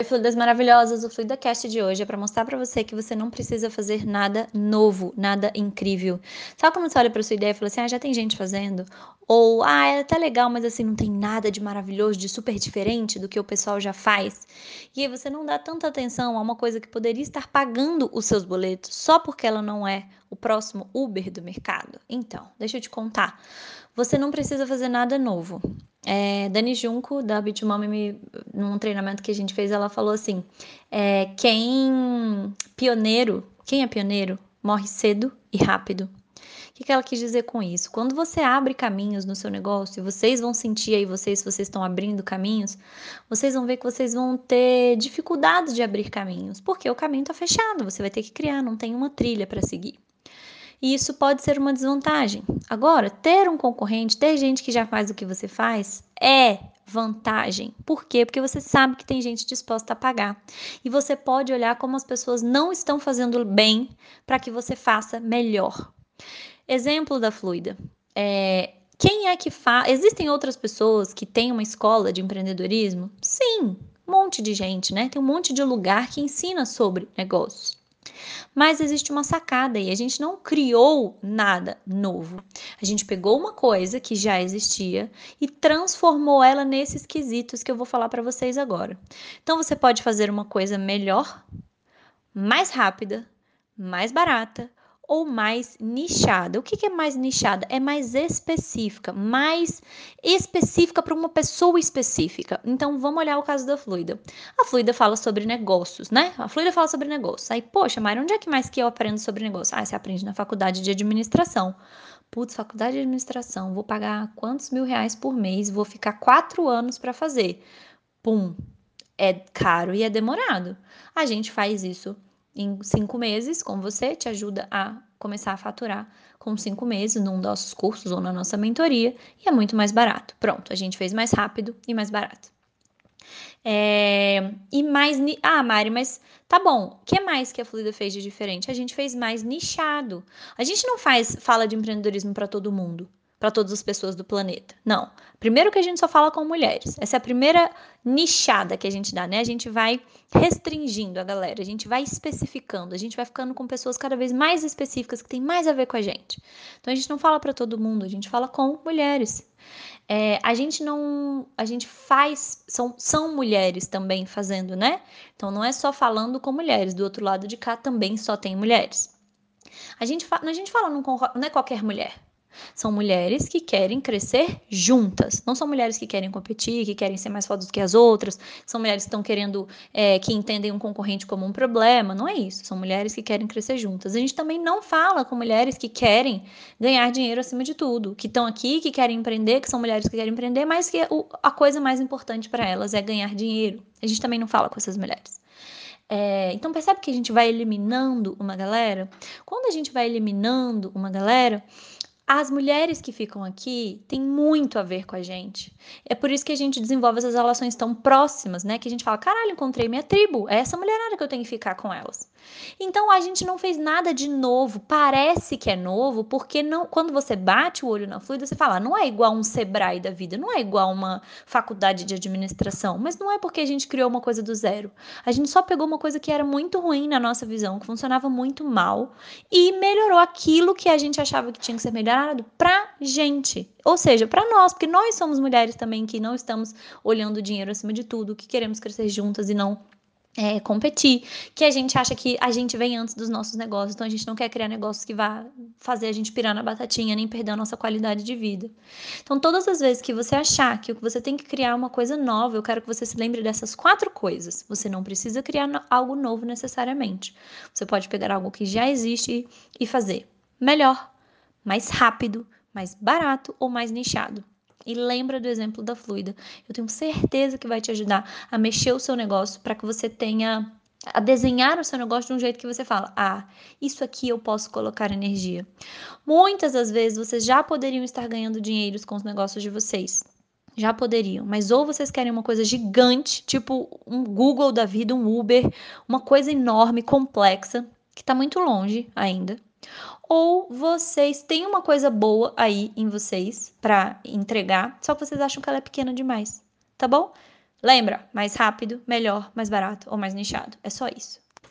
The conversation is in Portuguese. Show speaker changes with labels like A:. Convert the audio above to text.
A: Oi, Fluidas maravilhosas! O Fluida Cast de hoje é para mostrar para você que você não precisa fazer nada novo, nada incrível. Sabe quando você olha para sua ideia e fala assim: ah, já tem gente fazendo? Ou, ah, é até legal, mas assim, não tem nada de maravilhoso, de super diferente do que o pessoal já faz. E aí você não dá tanta atenção a uma coisa que poderia estar pagando os seus boletos só porque ela não é o próximo Uber do mercado. Então, deixa eu te contar. Você não precisa fazer nada novo. É, Dani Junco, da Bitmami, num treinamento que a gente fez, ela falou assim: é, quem pioneiro, quem é pioneiro, morre cedo e rápido. O que, que ela quis dizer com isso? Quando você abre caminhos no seu negócio, vocês vão sentir aí, vocês, se vocês estão abrindo caminhos, vocês vão ver que vocês vão ter dificuldades de abrir caminhos, porque o caminho está fechado, você vai ter que criar, não tem uma trilha para seguir e isso pode ser uma desvantagem. Agora, ter um concorrente, ter gente que já faz o que você faz, é vantagem. Por quê? Porque você sabe que tem gente disposta a pagar. E você pode olhar como as pessoas não estão fazendo bem para que você faça melhor. Exemplo da Fluida. É, quem é que faz? Existem outras pessoas que têm uma escola de empreendedorismo? Sim, um monte de gente, né? Tem um monte de lugar que ensina sobre negócios. Mas existe uma sacada e a gente não criou nada novo. A gente pegou uma coisa que já existia e transformou ela nesses quesitos que eu vou falar para vocês agora. Então você pode fazer uma coisa melhor, mais rápida, mais barata ou mais nichada. O que, é mais nichada? É mais específica, mais específica para uma pessoa específica. Então vamos olhar o caso da Fluida. A Fluida fala sobre negócios, né? A Fluida fala sobre negócios. Aí, poxa, Mari, onde é que mais que eu aprendo sobre negócios? Ah, você aprende na faculdade de administração. Putz, faculdade de administração, vou pagar quantos mil reais por mês? Vou ficar quatro anos para fazer. Pum, é caro e é demorado. A gente faz isso em cinco meses com você, te ajuda a começar a faturar com cinco meses num dos nossos cursos ou na nossa mentoria e é muito mais barato. Pronto, a gente fez mais rápido e mais barato. É, e mais. Ah, Mari, mas tá bom. O que mais que a Fluida fez de diferente? A gente fez mais nichado. A gente não faz fala de empreendedorismo para todo mundo para todas as pessoas do planeta. Não. Primeiro que a gente só fala com mulheres. Essa é a primeira nichada que a gente dá, né? A gente vai restringindo a galera, a gente vai especificando, a gente vai ficando com pessoas cada vez mais específicas que têm mais a ver com a gente. Então a gente não fala para todo mundo, a gente fala com mulheres. É, a gente não, a gente faz, são, são mulheres também fazendo, né? Então não é só falando com mulheres, do outro lado de cá também só tem mulheres. A gente, a gente fala, não, não é qualquer mulher, são mulheres que querem crescer juntas. Não são mulheres que querem competir, que querem ser mais fodas do que as outras. São mulheres que estão querendo, é, que entendem um concorrente como um problema. Não é isso. São mulheres que querem crescer juntas. A gente também não fala com mulheres que querem ganhar dinheiro acima de tudo. Que estão aqui, que querem empreender, que são mulheres que querem empreender, mas que a coisa mais importante para elas é ganhar dinheiro. A gente também não fala com essas mulheres. É, então percebe que a gente vai eliminando uma galera? Quando a gente vai eliminando uma galera, as mulheres que ficam aqui têm muito a ver com a gente. É por isso que a gente desenvolve essas relações tão próximas, né? Que a gente fala, caralho, encontrei minha tribo. É essa mulherada que eu tenho que ficar com elas. Então a gente não fez nada de novo. Parece que é novo, porque não, quando você bate o olho na fluida, você fala, não é igual um Sebrae da vida, não é igual uma faculdade de administração. Mas não é porque a gente criou uma coisa do zero. A gente só pegou uma coisa que era muito ruim na nossa visão, que funcionava muito mal, e melhorou aquilo que a gente achava que tinha que ser melhor para gente. Ou seja, para nós, porque nós somos mulheres também que não estamos olhando o dinheiro acima de tudo, que queremos crescer juntas e não é, competir, que a gente acha que a gente vem antes dos nossos negócios, então a gente não quer criar negócios que vá fazer a gente pirar na batatinha, nem perder a nossa qualidade de vida. Então, todas as vezes que você achar que você tem que criar uma coisa nova, eu quero que você se lembre dessas quatro coisas. Você não precisa criar algo novo necessariamente. Você pode pegar algo que já existe e fazer melhor, mais rápido, mais barato ou mais nichado. E lembra do exemplo da Fluida. Eu tenho certeza que vai te ajudar a mexer o seu negócio para que você tenha a desenhar o seu negócio de um jeito que você fala: "Ah, isso aqui eu posso colocar energia". Muitas das vezes vocês já poderiam estar ganhando dinheiro com os negócios de vocês. Já poderiam, mas ou vocês querem uma coisa gigante, tipo um Google da vida, um Uber, uma coisa enorme, complexa, que está muito longe ainda, ou vocês têm uma coisa boa aí em vocês para entregar, só que vocês acham que ela é pequena demais, tá bom? Lembra? Mais rápido, melhor, mais barato ou mais nichado. É só isso.